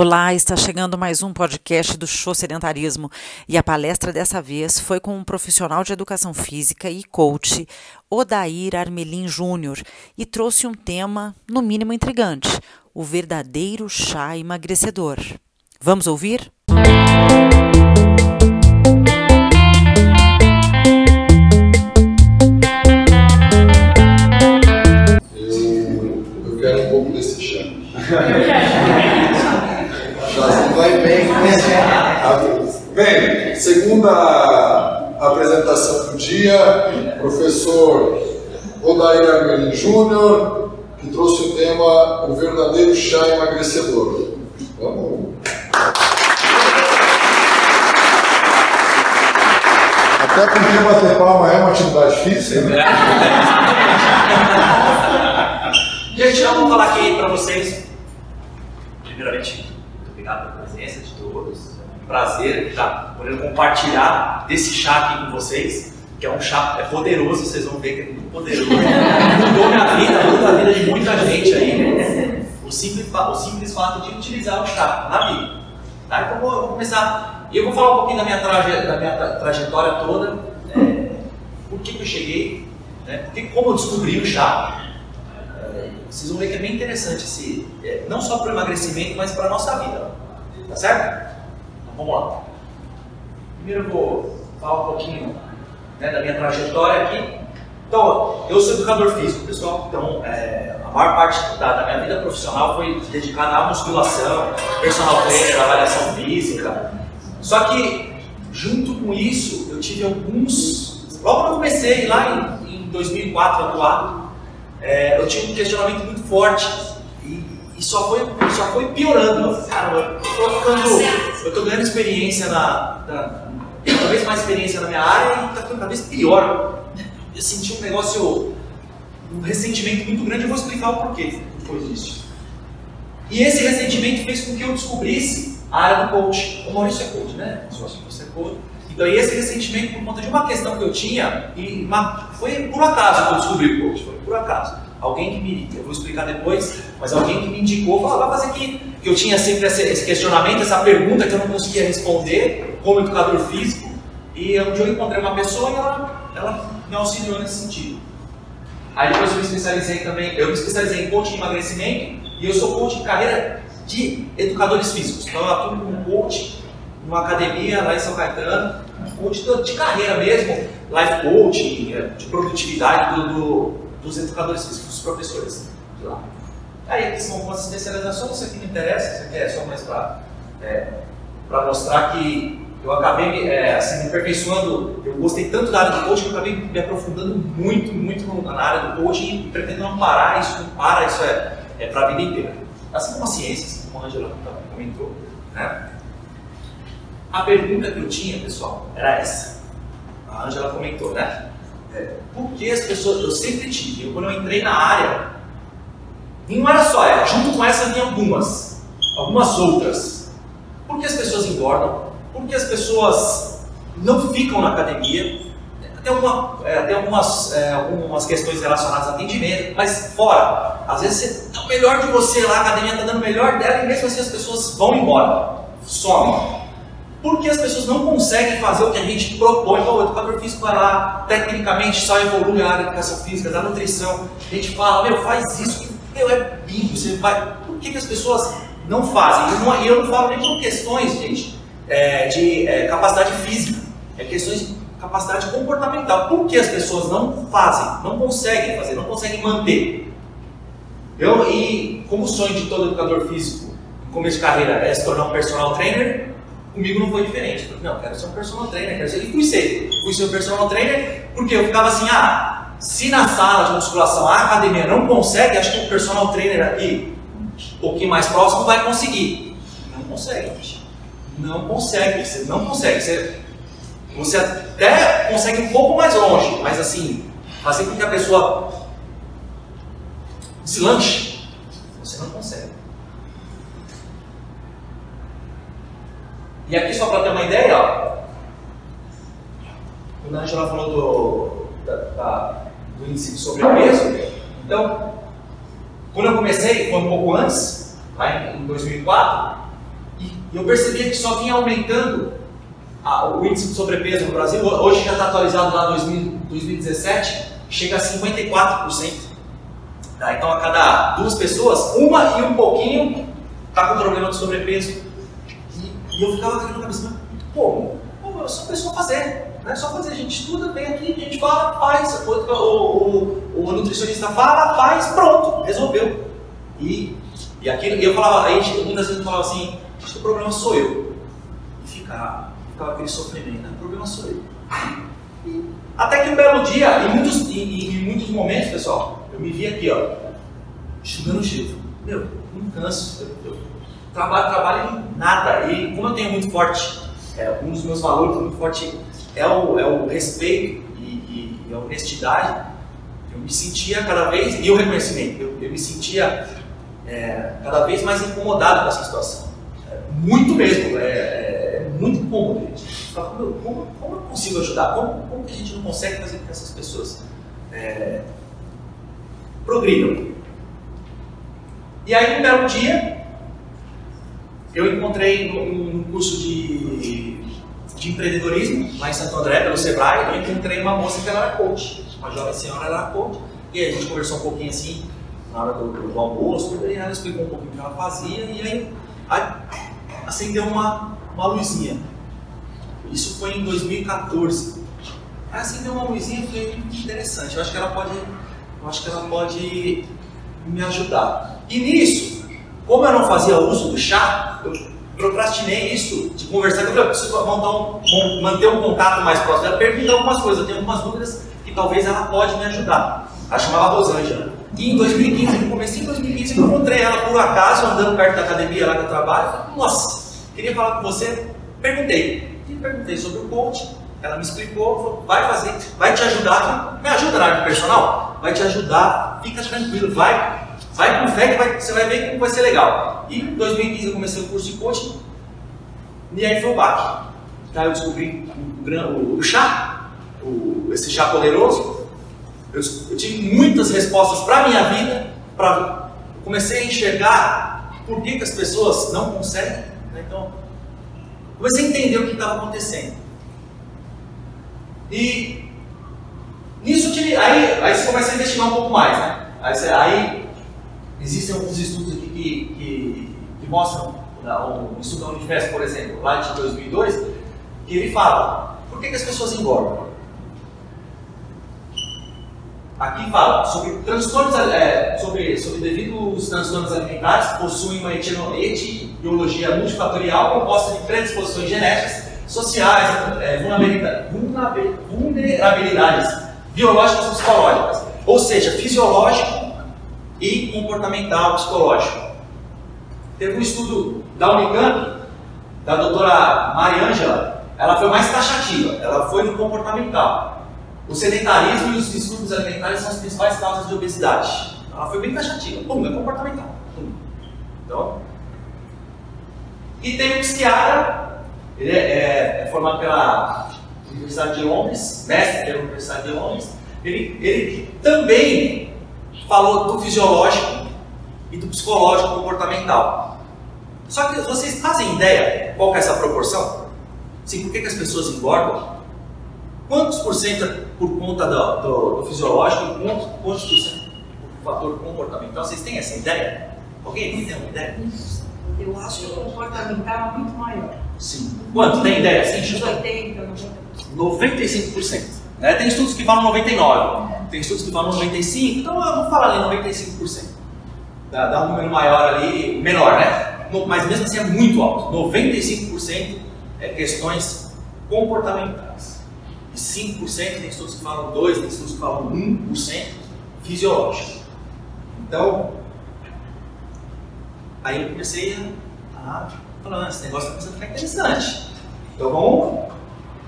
Olá, está chegando mais um podcast do Show Sedentarismo e a palestra dessa vez foi com um profissional de educação física e coach, Odair Armelin Júnior, e trouxe um tema, no mínimo intrigante: o verdadeiro chá emagrecedor. Vamos ouvir? Eu, eu quero um pouco desse chá. Vai bem. Bem, segunda apresentação do dia, professor Odair Armelin Júnior, que trouxe o tema O Verdadeiro Chá Emagrecedor. Vamos. Até porque bater palma é uma atividade física, né? Gente, eu vou falar aqui para vocês. Primeiramente, obrigado pela presença de todos. É um prazer estar podendo compartilhar desse chá aqui com vocês, que é um chá é poderoso, vocês vão ver que é muito poderoso. Mudou minha vida, mudou a vida de muita gente aí. né? O simples, o simples fato de utilizar o chá na vida. Tá? Então, vou, vou começar. Eu vou falar um pouquinho da minha, traje, da minha tra- trajetória toda. é, por que, que eu cheguei, né? por que, como eu descobri o chá. É, vocês vão ver que é bem interessante esse, é, não só para o emagrecimento, mas para a nossa vida. Tá certo? Então vamos lá. Primeiro eu vou falar um pouquinho né, da minha trajetória aqui. Então, eu sou educador físico, pessoal. Então, é, a maior parte da, da minha vida profissional foi dedicada à musculação, personal trainer, avaliação física. Só que, junto com isso, eu tive alguns. Logo quando eu comecei, lá em, em 2004, a atuar, é, eu tive um questionamento muito forte e, só, foi, só foi piorando. Caramba, eu tô ficando, eu tô ganhando experiência na, na cada vez mais experiência na minha área e tá ficando cada vez pior. Eu senti um negócio, um ressentimento muito grande. Eu vou explicar o porquê depois disso. E esse ressentimento fez com que eu descobrisse a área do coach. O Maurício é coach, né? Você é coach. Então, esse ressentimento por conta de uma questão que eu tinha, e uma- foi por acaso que eu descobri o coach, foi por acaso. Alguém que me, eu vou explicar depois, mas alguém que me indicou, falou, vai fazer aqui. Que eu tinha sempre esse, questionamento, essa pergunta que eu não conseguia responder como educador físico, e um dia eu encontrei uma pessoa e ela, ela me auxiliou nesse sentido. Aí depois eu me especializei também, eu me especializei em coaching e emagrecimento, e eu sou coach de carreira de educadores físicos. Então eu atuo como coach numa academia lá em São Caetano, coach de- de carreira mesmo, life coaching, eh, de produtividade do- do- dos educadores físicos, dos professores de lá. Aí aqui são algumas especializações, isso aqui não interessa, isso aqui é só mais para mostrar que eu acabei é, assim, me aperfeiçoando, eu gostei tanto da área do coaching que eu acabei me aprofundando muito, muito na área do coaching e pretendo não parar, isso não para, isso é, é para a vida inteira. Assim como a ciência, como a Angela comentou. Né? A pergunta que eu tinha, pessoal, era essa. A Angela comentou, né? É, por que as pessoas, eu sempre tive, eu, quando eu entrei na área, não era só ela, junto com essa vinha algumas, algumas outras. Por que as pessoas engordam? Por que as pessoas não ficam na academia? Tem, alguma, é, tem algumas, é, algumas questões relacionadas a atendimento, mas fora. Às vezes você o melhor de você lá, a academia está dando o melhor dela e mesmo assim as pessoas vão embora, somem. Porque as pessoas não conseguem fazer o que a gente propõe. O educador físico vai lá, tecnicamente só evolui a área da educação física, da nutrição. A gente fala, meu, faz isso, meu, é bingo, você vai. Por que, que as pessoas não fazem? E eu não, eu não falo nem por questões, gente, é, de é, capacidade física, é questões de capacidade comportamental. Por que as pessoas não fazem, não conseguem fazer, não conseguem manter? Eu, e como sonho de todo educador físico, no começo de carreira, é se tornar um personal trainer, comigo não foi diferente. Falei, não, quero ser um personal trainer, quero ser. E fui ser. Fui ser um personal trainer porque eu ficava assim, ah, se na sala de musculação a academia não consegue, acho que o personal trainer aqui, um pouquinho mais próximo, vai conseguir. Não consegue. Não consegue, você não consegue. Você, você até consegue um pouco mais longe, mas assim, fazer com que a pessoa se lanche, você não consegue. E aqui, só para ter uma ideia, ó, quando a Angela falou do, da, da- do índice de sobrepeso, então, quando eu comecei, foi um pouco antes, lá em, em 2004, E eu percebia que só vinha aumentando a, o índice de sobrepeso no Brasil. Hoje já está atualizado lá em 2017, chega a 54%. Tá? Então, a cada duas pessoas, uma e um pouquinho está com problema de sobrepeso. E, eu ficava com a cabeça, pô, pô, é só pessoa fazer. Não é só fazer, a gente estuda, vem aqui, a gente fala, faz. O, o, o, o nutricionista fala, faz, pronto, resolveu. E, e aquilo, eu falava, a gente, muitas vezes eu falava assim, acho que o problema sou eu. E ficava, ficava aquele sofrimento, né? o problema sou eu. E, até que um belo dia, em muitos, em, em muitos momentos, pessoal, eu me vi aqui, ó, estudando gelo. Meu, não canso. Eu, eu trabalho, trabalho em nada. E como eu tenho muito forte, é, um dos meus valores muito forte é o, é o respeito e, e, e a honestidade, eu me sentia cada vez, e o reconhecimento, eu, eu me sentia é, cada vez mais incomodado com essa situação. É, muito mesmo, é, é, é muito incômodo. Como, como, como eu consigo ajudar? Como, como que a gente não consegue fazer com que essas pessoas progridam? E aí, um belo dia, eu encontrei num curso de, de empreendedorismo lá em Santo André, pelo Sebrae, eu encontrei uma moça que ela era coach, uma jovem senhora, ela era coach, e a gente conversou um pouquinho assim, na hora do, do almoço, e ela explicou um pouquinho o que ela fazia, e aí, aí acendeu uma, uma luzinha. Isso foi em 2014. Aí acendeu uma luzinha e falei, interessante, eu acho que ela pode, eu acho que ela pode me ajudar. E nisso, como eu não fazia uso do chá, eu procrastinei isso de conversar com ela. Eu preciso um, manter um contato mais próximo. Ela perguntou algumas coisas, eu tenho algumas dúvidas que talvez ela pode me ajudar. Ela chamava Rosângela. E em 2015, no começo de 2015, eu encontrei ela por acaso, andando perto da academia lá que eu trabalho. Falei, nossa, queria falar com você. Perguntei. E perguntei sobre o coach. Ela me explicou, falou, vai fazer, vai te ajudar. Me ajuda na área personal? Vai te ajudar, fica tranquilo, vai Vai com fé que vai, você vai ver como vai ser legal. E em 2015 eu comecei o curso de coaching, e aí foi o baque. Aí eu descobri o, o, o chá, o, esse chá poderoso. Eu, eu tive muitas respostas para a minha vida, pra, comecei a enxergar por que, que as pessoas não conseguem. Né? Então, comecei a entender o que estava acontecendo. E nisso aí, aí você começa a investigar um pouco mais. Né? Aí, aí Existem alguns estudos aqui que, que, que mostram, um estudo da Unifesp, por exemplo, lá de 2002, que ele fala, por que, que as pessoas engordam? Aqui fala sobre transtornos, é, sobre, sobre devidos transtornos alimentares possuem uma etiologia multifatorial composta de predisposições genéticas, sociais, é, vulnerabilidades biológicas e psicológicas, ou seja, fisiológico e comportamental psicológico. Teve um estudo da Unicamp, da doutora Mariângela, ela foi mais taxativa, ela foi no comportamental. O sedentarismo e os distúrbios alimentares são as principais causas de obesidade. Ela foi bem taxativa, pum, é comportamental. Pum. Então, e tem um psiquiatra, ele é, é, é formado pela Universidade de Londres, mestre pela Universidade de Londres, ele, ele também falou do fisiológico e do psicológico comportamental. Só que vocês fazem ideia qual é essa proporção? Sim, por que, que as pessoas engordam? Quantos por cento é por conta do, do, do fisiológico e quantos, quantos por cento por fator comportamental? Vocês têm essa ideia? Alguém tem uma ideia? Eu acho que o comportamental é muito maior. Sim. Quanto? Tem ideia? Sim, 80, 90%. 95%. Né? Tem estudos que falam 99%. Tem estudos que falam 95%, então eu vou falar ali 95%. Dá, dá um número maior ali, menor, né? Mas mesmo assim é muito alto. 95% é questões comportamentais. E 5% tem estudos que falam 2%, tem estudos que falam 1% fisiológico. Então, aí eu comecei a falar, esse negócio está começando a ficar interessante. Então vamos,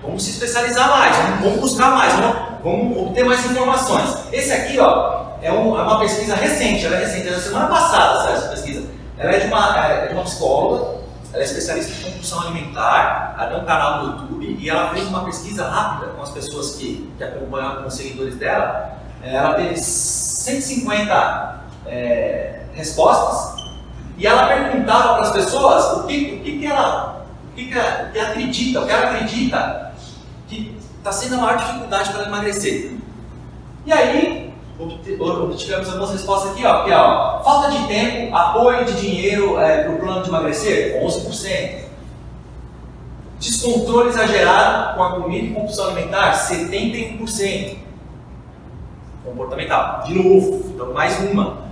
vamos se especializar mais, vamos buscar mais, vamos, Vamos obter mais informações. Esse aqui, ó, é, um, é uma pesquisa recente, ela é recente, é da semana passada essa pesquisa. Ela é de uma, é de uma psicóloga, ela é especialista em compulsão alimentar, ela tem um canal no YouTube e ela fez uma pesquisa rápida com as pessoas que, que acompanham, com os seguidores dela. É, ela teve 150 é, respostas E ela perguntava para as pessoas o que, o que, que ela o que, que, ela, que acredita, o que ela acredita que está sendo a maior dificuldade para emagrecer. E aí, obtivemos algumas respostas aqui, ó, que, ó, falta de tempo, apoio de dinheiro é, para o plano de emagrecer, 11%. Descontrole exagerado com a comida e compulsão alimentar, 71%. Comportamental, de novo, então mais uma.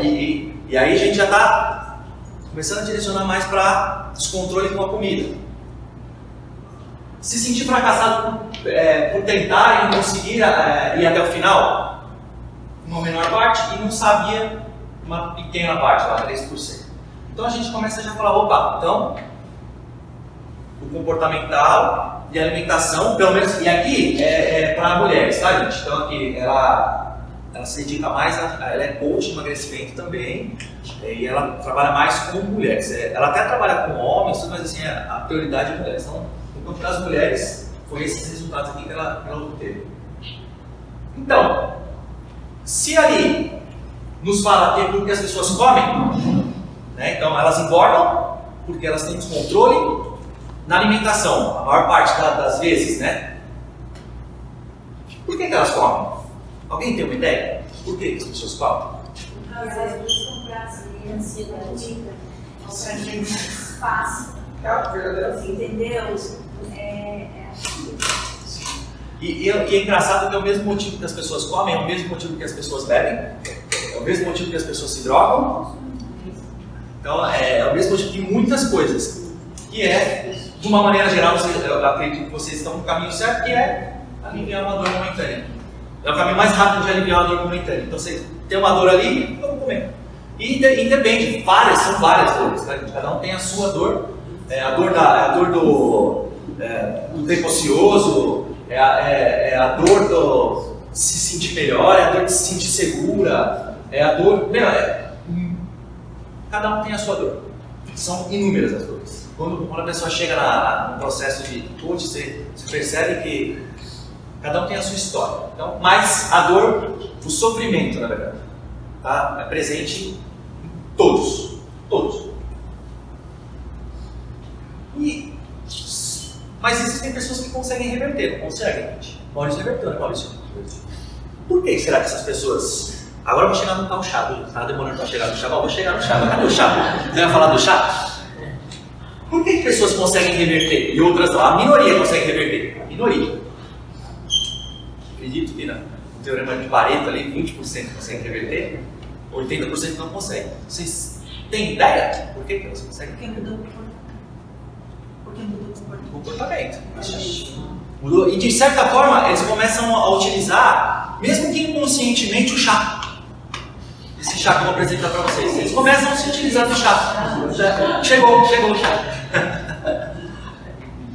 E, e, e aí a gente já está começando a direcionar mais para descontrole com a comida. Se sentir fracassado por, é, por tentar e conseguir é, ir até o final, uma menor parte, e não sabia uma pequena parte, lá 3%. Então a gente começa já a falar, opa, então o comportamental e a alimentação, pelo menos, e aqui é, é para mulheres, tá gente? Então aqui ela, ela se dedica mais, a, ela é coach de emagrecimento também, e ela trabalha mais com mulheres. É, ela até trabalha com homens, mas assim, a, a prioridade é mulheres. Então, no campo das mulheres, foi esses resultados aqui que ela, que ela obteve. Então, se ali nos fala que é porque as pessoas comem, né, então elas engordam porque elas têm descontrole na alimentação, a maior parte das vezes, né? Por que, que elas comem? Alguém tem uma ideia? Por que, que as pessoas comem? Às vezes prazer, ansiedade, pra gente mais fácil. Assim, entendeu? É, é. E, e, e, é engraçado que é o mesmo motivo que as pessoas comem, é o mesmo motivo que as pessoas bebem, é o mesmo motivo que as pessoas se drogam. Então, é, é o mesmo motivo de muitas coisas. E é de uma maneira geral, eu acredito que vocês estão no caminho certo, que é aliviar uma dor momentânea. É o caminho mais rápido de aliviar uma dor momentânea. Então você tem uma dor ali, vamos comer. E, e depende, várias, são várias dores, tá? cada um tem a sua dor. É, a dor, da, a dor do, é, do tempo ocioso, é a, é, é a dor do se sentir melhor, é a dor de se sentir segura, é a dor. Meu, é, cada um tem a sua dor. São inúmeras as dores. Quando, quando a pessoa chega na, no processo de coach, você, você percebe que cada um tem a sua história. Então, mas a dor, o sofrimento, na verdade, tá? é presente em todos. Todos. E, mas existem pessoas que conseguem reverter, não conseguem, gente. Maurício reverteu, né, Maurício? Por que será que essas pessoas. Agora eu vou chegar no tal chá, tá demorando para chegar no chá, vou chegar no chá, cadê o chá? Você vai falar do chá? Por que, pessoas conseguem reverter e outras não? A minoria consegue reverter. A minoria. Acredito que no teorema de Pareto ali, 20% consegue reverter, 80% não consegue. Vocês têm ideia por que, elas conseguem? Porque mudou Porque o comportamento. Mudou. E de certa forma, eles começam a utilizar, mesmo que inconscientemente, o chá esse chá que eu vou apresentar para vocês. Eles começam a se utilizar do chá. Chegou, chegou o chá.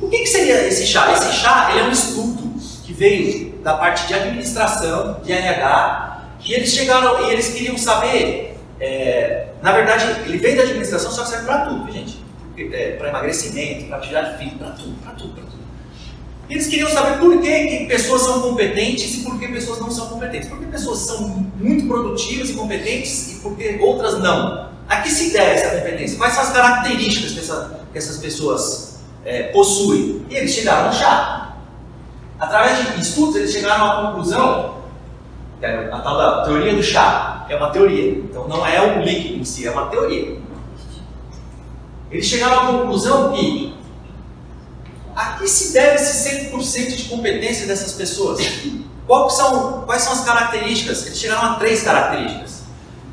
o que, que, seria esse chá? Esse chá ele é um estudo que veio da parte de administração, de RH, e eles chegaram e eles queriam saber. É, na verdade, ele veio da administração, só que serve para tudo, gente. É, para emagrecimento, para atividade física, para tudo, para tudo, para tudo. Eles queriam saber por que, que pessoas são competentes e por que pessoas não são competentes. Por que pessoas são muito produtivas e competentes e por que outras não? A que se deve essa competência? Quais são as características que, essa, que essas pessoas é, possuem? E eles chegaram no chá. Através de estudos, eles chegaram à conclusão, é a tal da teoria do chá. É uma teoria. Então não é um líquido em si, é uma teoria. Eles chegaram à conclusão que a que se deve esse 100% de competência dessas pessoas? Quais são, quais são as características? Eles chegaram a três características.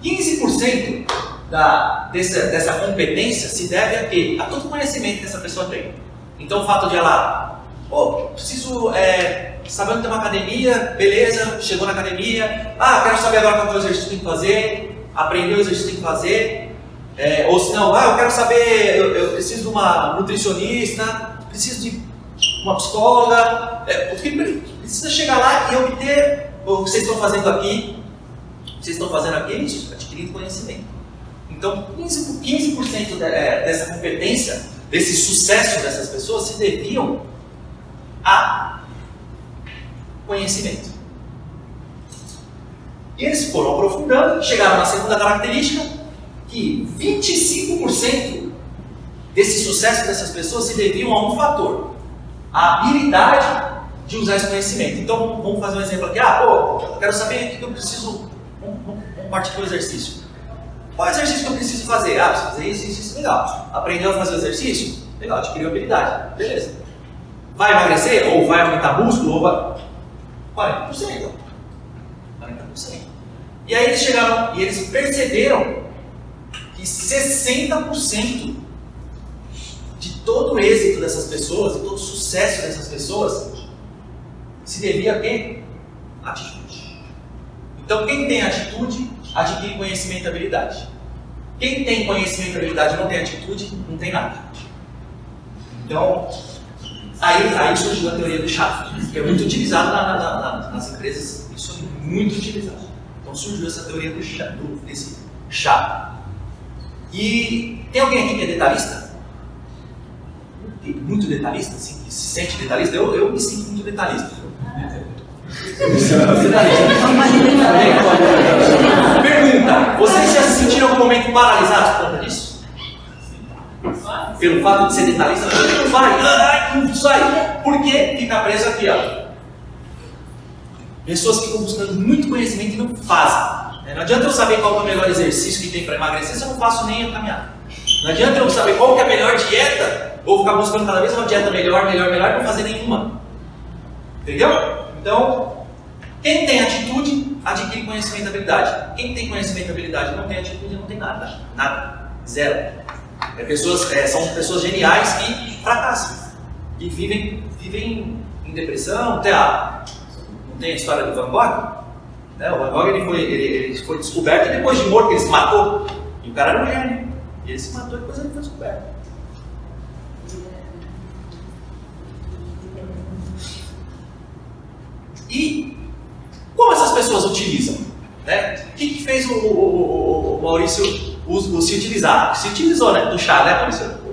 15% da, dessa, dessa competência se deve a quê? A todo conhecimento que essa pessoa tem. Então o fato de ela, oh, preciso é, saber onde tem uma academia, beleza, chegou na academia, ah, quero saber agora qual é o exercício que tem que fazer, aprender o exercício que tem que fazer, é, ou se não, ah, eu quero saber, eu, eu preciso de uma nutricionista, preciso de uma psicóloga, é, porque precisa chegar lá e obter o que vocês estão fazendo aqui, vocês estão fazendo aqui, é isso, adquirindo conhecimento. Então, 15%, 15 é, dessa competência, desse sucesso dessas pessoas se deviam a conhecimento. E eles foram aprofundando, chegaram na segunda característica, que 25% desse sucesso dessas pessoas se deviam a um fator: a habilidade de usar esse conhecimento. Então, vamos fazer um exemplo aqui. Ah, pô, eu quero saber o que eu preciso. Vamos, vamos partir para o exercício. Qual é o exercício que eu preciso fazer? Ah, preciso fazer isso, isso, isso. Legal. Aprendeu a fazer o exercício? Legal, adquiriu habilidade. Beleza. Vai emagrecer? Ou vai aumentar músculo? Ou vai. 40%. 40%. E aí eles chegaram e eles perceberam que 60% de todo o êxito dessas pessoas, de todo o sucesso dessas pessoas, se devia a quê? Atitude. Então, quem tem atitude, adquire conhecimento e habilidade. Quem tem conhecimento e habilidade e não tem atitude, não tem nada. Então, aí, aí surgiu a teoria do chá, que é muito utilizada na, na, na, nas empresas, isso é muito utilizado. Então surgiu essa teoria do desse chá. E tem alguém aqui que é detalhista? Muito detalhista, assim, que se sente detalhista? Eu, eu me sinto muito detalhista. Pergunta: vocês já se sentiram em algum momento paralisados por conta disso? Pelo fato de ser detalhista, não vai, ai, não sai. Por quê? Fica preso aqui, ó. Pessoas que ficam buscando muito conhecimento e não fazem. Não adianta eu saber qual é o melhor exercício que tem para emagrecer se eu não faço nem a caminhada. Não adianta eu saber qual é a melhor dieta, ou ficar buscando cada vez uma dieta melhor, melhor, melhor, e não fazer nenhuma. Entendeu? Então, quem tem atitude, adquire conhecimento e habilidade. Quem tem conhecimento e habilidade não tem atitude, não tem nada. Nada. Zero. É pessoas, é, são pessoas geniais que fracassam. Que vivem, vivem em depressão. Tem a, não tem a história do Van Gogh? Né? O Van Gogh ele foi, ele, ele foi descoberto e depois de morto ele se matou. E o cara era um gênio. E ele se matou e depois ele foi descoberto. E como essas pessoas utilizam? Né? O que, que fez o, o, o Maurício o, se utilizar? Se utilizou né? do chá, né, Maurício?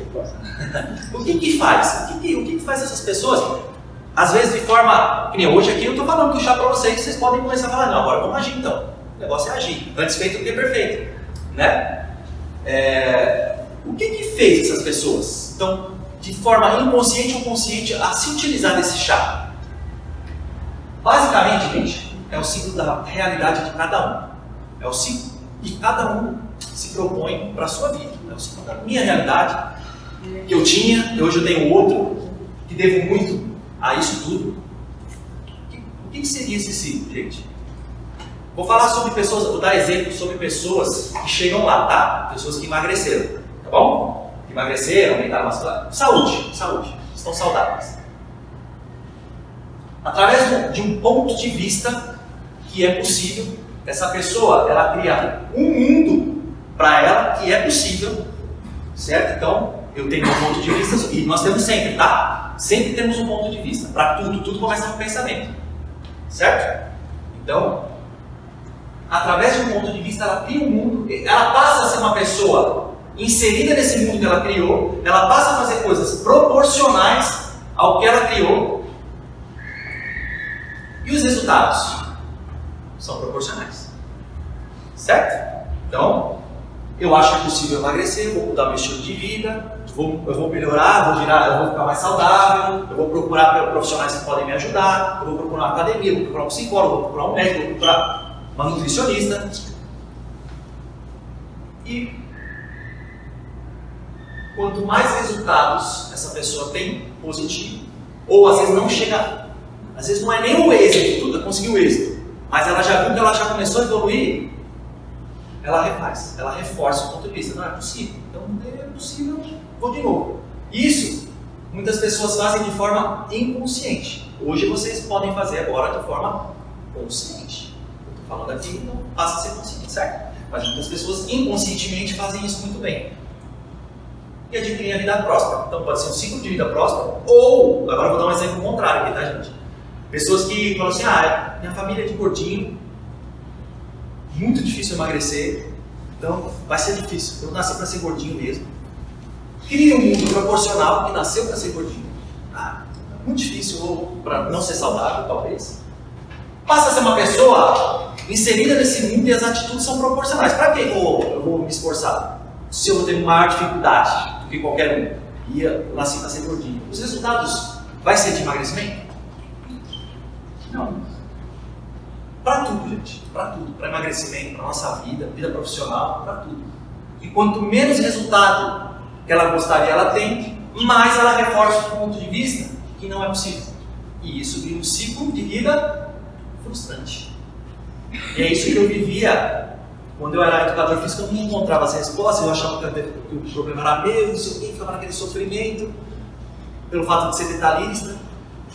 o que, que faz? O, que, que, o que, que faz essas pessoas? Às vezes de forma. Que nem hoje aqui eu estou falando do chá para vocês, vocês podem começar a falar, não, agora vamos agir então. O negócio é agir. Antes feito do que perfeito. Né? É, o que, que fez essas pessoas? Então, de forma inconsciente ou consciente, a se utilizar desse chá? Basicamente, gente, é o ciclo da realidade de cada um. É o ciclo que cada um se propõe para a sua vida. É o ciclo da minha realidade, que eu tinha, e hoje eu tenho outro, que devo muito a isso tudo. O que seria esse ciclo, gente? Vou falar sobre pessoas, vou dar exemplo sobre pessoas que chegam lá, tá? Pessoas que emagreceram, tá bom? Que emagreceram, aumentaram a Saúde, saúde, estão saudáveis através de um ponto de vista que é possível, essa pessoa ela cria um mundo para ela que é possível, certo? Então, eu tenho um ponto de vista e nós temos sempre, tá? Sempre temos um ponto de vista para tudo, tudo começa no pensamento, certo? Então, através de um ponto de vista, ela cria um mundo, ela passa a ser uma pessoa inserida nesse mundo que ela criou, ela passa a fazer coisas proporcionais ao que ela criou e os resultados são proporcionais. Certo? Então, eu acho que é possível emagrecer, vou mudar meu estilo de vida, vou, eu vou melhorar, vou virar, eu vou ficar mais saudável, eu vou procurar profissionais que podem me ajudar, eu vou procurar uma academia, vou procurar um psicólogo, vou procurar um médico, vou procurar uma nutricionista. E quanto mais resultados essa pessoa tem positivo, ou às vezes não chega às vezes não é nem o êxito, tudo, conseguiu o êxito. Mas ela já viu que ela já começou a evoluir, ela refaz, ela reforça o ponto de vista. Não é possível. Então, é possível, vou de novo. Isso, muitas pessoas fazem de forma inconsciente. Hoje vocês podem fazer agora de forma consciente. Eu estou falando aqui, então passa a ser consciente, certo? Mas muitas pessoas inconscientemente fazem isso muito bem. E adquirem a vida próspera. Então pode ser um ciclo de vida próspera, ou, agora vou dar um exemplo contrário aqui, tá gente? Pessoas que falam assim, ah, minha família é de gordinho, muito difícil emagrecer, então vai ser difícil. Eu nasci para ser gordinho mesmo. Cria um mundo proporcional que nasceu para ser gordinho. Ah, muito difícil, ou para não ser saudável, talvez. Passa a ser uma pessoa inserida nesse mundo e as atitudes são proporcionais. Para que eu eu vou me esforçar? Se eu vou ter maior dificuldade do que qualquer um, e eu nasci para ser gordinho, os resultados vai ser de emagrecimento? Não. Para tudo, gente. Para tudo. Para emagrecimento, para nossa vida, vida profissional, para tudo. E quanto menos resultado que ela gostaria ela tem, mais ela reforça o ponto de vista que não é possível. E isso vira um ciclo de vida frustrante. E é isso que eu vivia quando eu era educador físico, eu não encontrava as respostas, eu achava que o problema era meu, não sei o que, ficava naquele sofrimento, pelo fato de ser detalhista.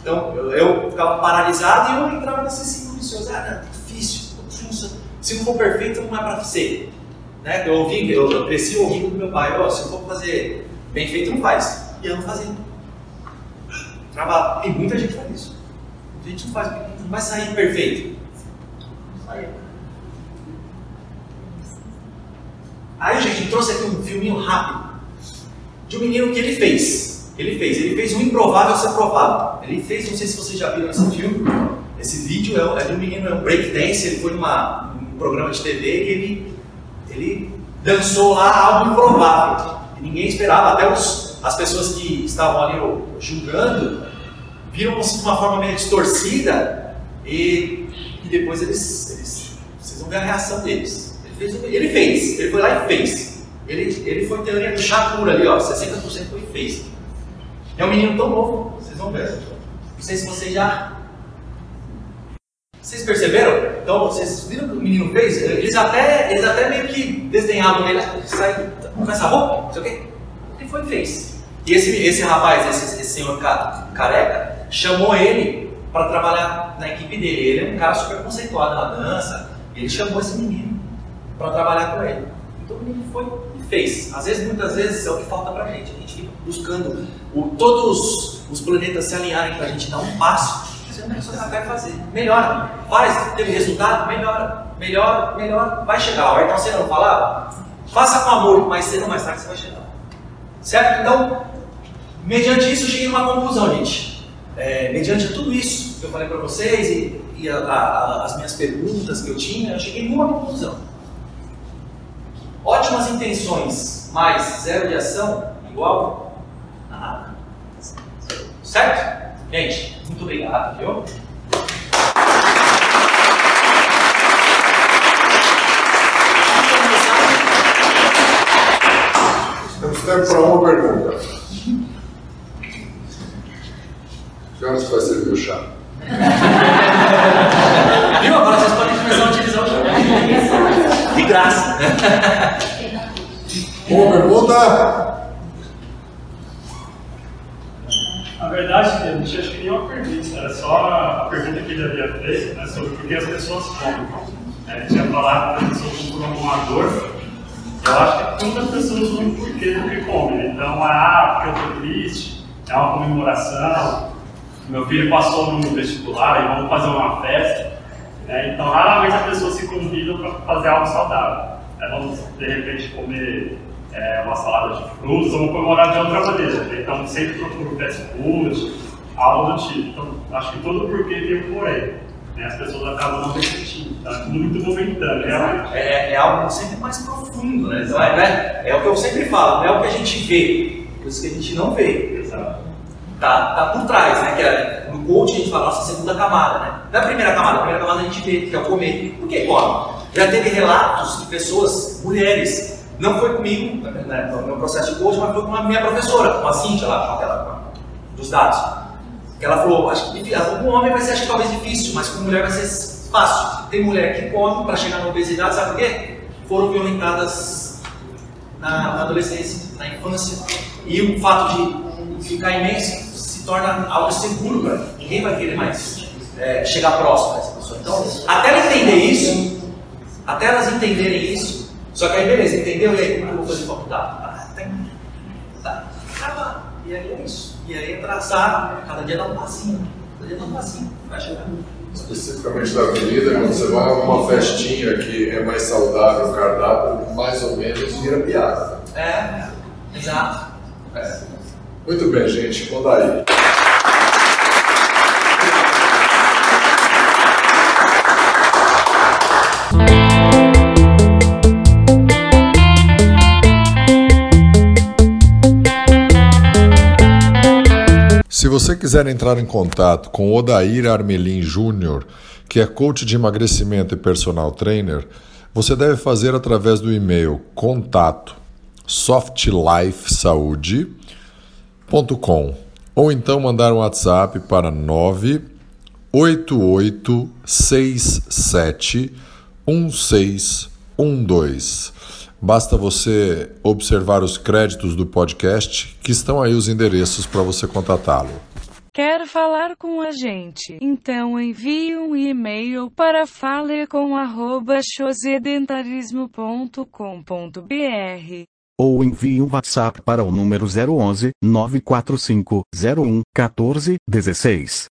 Então eu, eu ficava paralisado e eu entrava nesse ciclo vicioso. Ah, não, difícil, se não for perfeito, não é para ser. Né? Eu, ouvi, eu cresci ouvindo do meu pai: oh, se não for fazer bem feito, não faz. E eu não fazia. Travado. E muita gente faz isso. A gente não faz, não vai sair perfeito. Aí, gente, trouxe aqui um filminho rápido de um menino que ele fez. Ele fez, ele fez um improvável ser provável. Ele fez, não sei se vocês já viram esse filme, esse vídeo é, é de um menino, é um breakdance, ele foi numa, num programa de TV e ele, ele dançou lá algo improvável. E ninguém esperava, até os, as pessoas que estavam ali julgando viram assim de uma forma meio distorcida e, e depois eles, eles, vocês vão ver a reação deles. Ele fez, ele fez, ele foi lá e fez. Ele, ele foi teoria do Shakur ali, ó, 60% foi e fez. É um menino tão novo, vocês vão ver. Não sei se vocês já. Vocês perceberam? Então, vocês viram o que o menino fez? Eles até, eles até meio que desdenhavam ele, sai com essa roupa, não sei o quê. Ele foi e fez. E esse, esse rapaz, esse, esse senhor careca, chamou ele para trabalhar na equipe dele. Ele é um cara super conceituado na dança. Ele chamou esse menino para trabalhar com ele. Então o menino foi e fez. Às vezes, muitas vezes, é o que falta para a gente. A gente fica buscando o, todos os planetas se alinharem para a gente dar um passo. Você não só vai fazer. Melhora. Faz, teve resultado, melhora. Melhora, melhora. Vai chegar. O Ayrton Senna não falava? Faça com amor, mais cedo ou mais tarde você vai chegar. Certo? Então, mediante isso, eu cheguei a uma conclusão, gente é, mediante tudo isso que eu falei para vocês e, e a, a, as minhas perguntas que eu tinha, eu cheguei numa conclusão. Ótimas intenções mais zero de ação igual a nada. Certo? Gente, muito obrigado, viu? Tempo para uma pergunta. Uma comemoração, meu filho passou no vestibular e vamos fazer uma festa. Né? Então, raramente as pessoas se convidam para fazer algo saudável. É, vamos, de repente, comer é, uma salada de frutas ou comemorar de outra maneira. Então, sempre procuro fast food, algo do tipo. Então, acho que todo porquê tem um porém. Né? As pessoas acabam não repetindo. Então, é muito momentâneo. É, é, é, algo sempre mais profundo, né? É, né? é o que eu sempre falo, não é o que a gente vê, isso que a gente não vê. Exato tá, tá por trás, né? Que é, no coach a gente fala, nossa, segunda camada, né? Não é a primeira camada, a primeira camada a gente vê, que é o comer. Por que come? Já teve relatos de pessoas, mulheres, não foi comigo, né, no meu processo de coach, mas foi com a minha professora, com a Cintia lá, aquela, dos dados. Que ela falou, acho que com homem vai ser acho que talvez difícil, mas com mulher vai ser fácil. Tem mulher que come para chegar na obesidade, sabe por quê? Foram violentadas na, na adolescência, na infância. E o fato de ficar imenso torna algo seguro para ninguém vai querer mais é, chegar próximo dessa pessoa. Então, até ela entender isso, até elas entenderem isso, só que aí beleza, entendeu? E aí como eu vou fazer faculdade? Ah, tem. Tá, acaba. E aí é isso. E aí é traçar, cada dia dá um passinho, cada dia dá um passinho, vai chegar. Especificamente da avenida, quando você vai a uma festinha que é mais saudável, o cardápio, mais ou menos vira piada. É, exato. É. Muito bem, gente. Odaí. Se você quiser entrar em contato com Odair Armelin Júnior, que é coach de emagrecimento e personal trainer, você deve fazer através do e-mail contato softlifesaude.com ou então mandar um WhatsApp para 988671612. Basta você observar os créditos do podcast, que estão aí os endereços para você contatá-lo. Quer falar com a gente? Então envie um e-mail para falecom@chosedentarismo.com.br ou envie um WhatsApp para o número 011 945 01 14 16.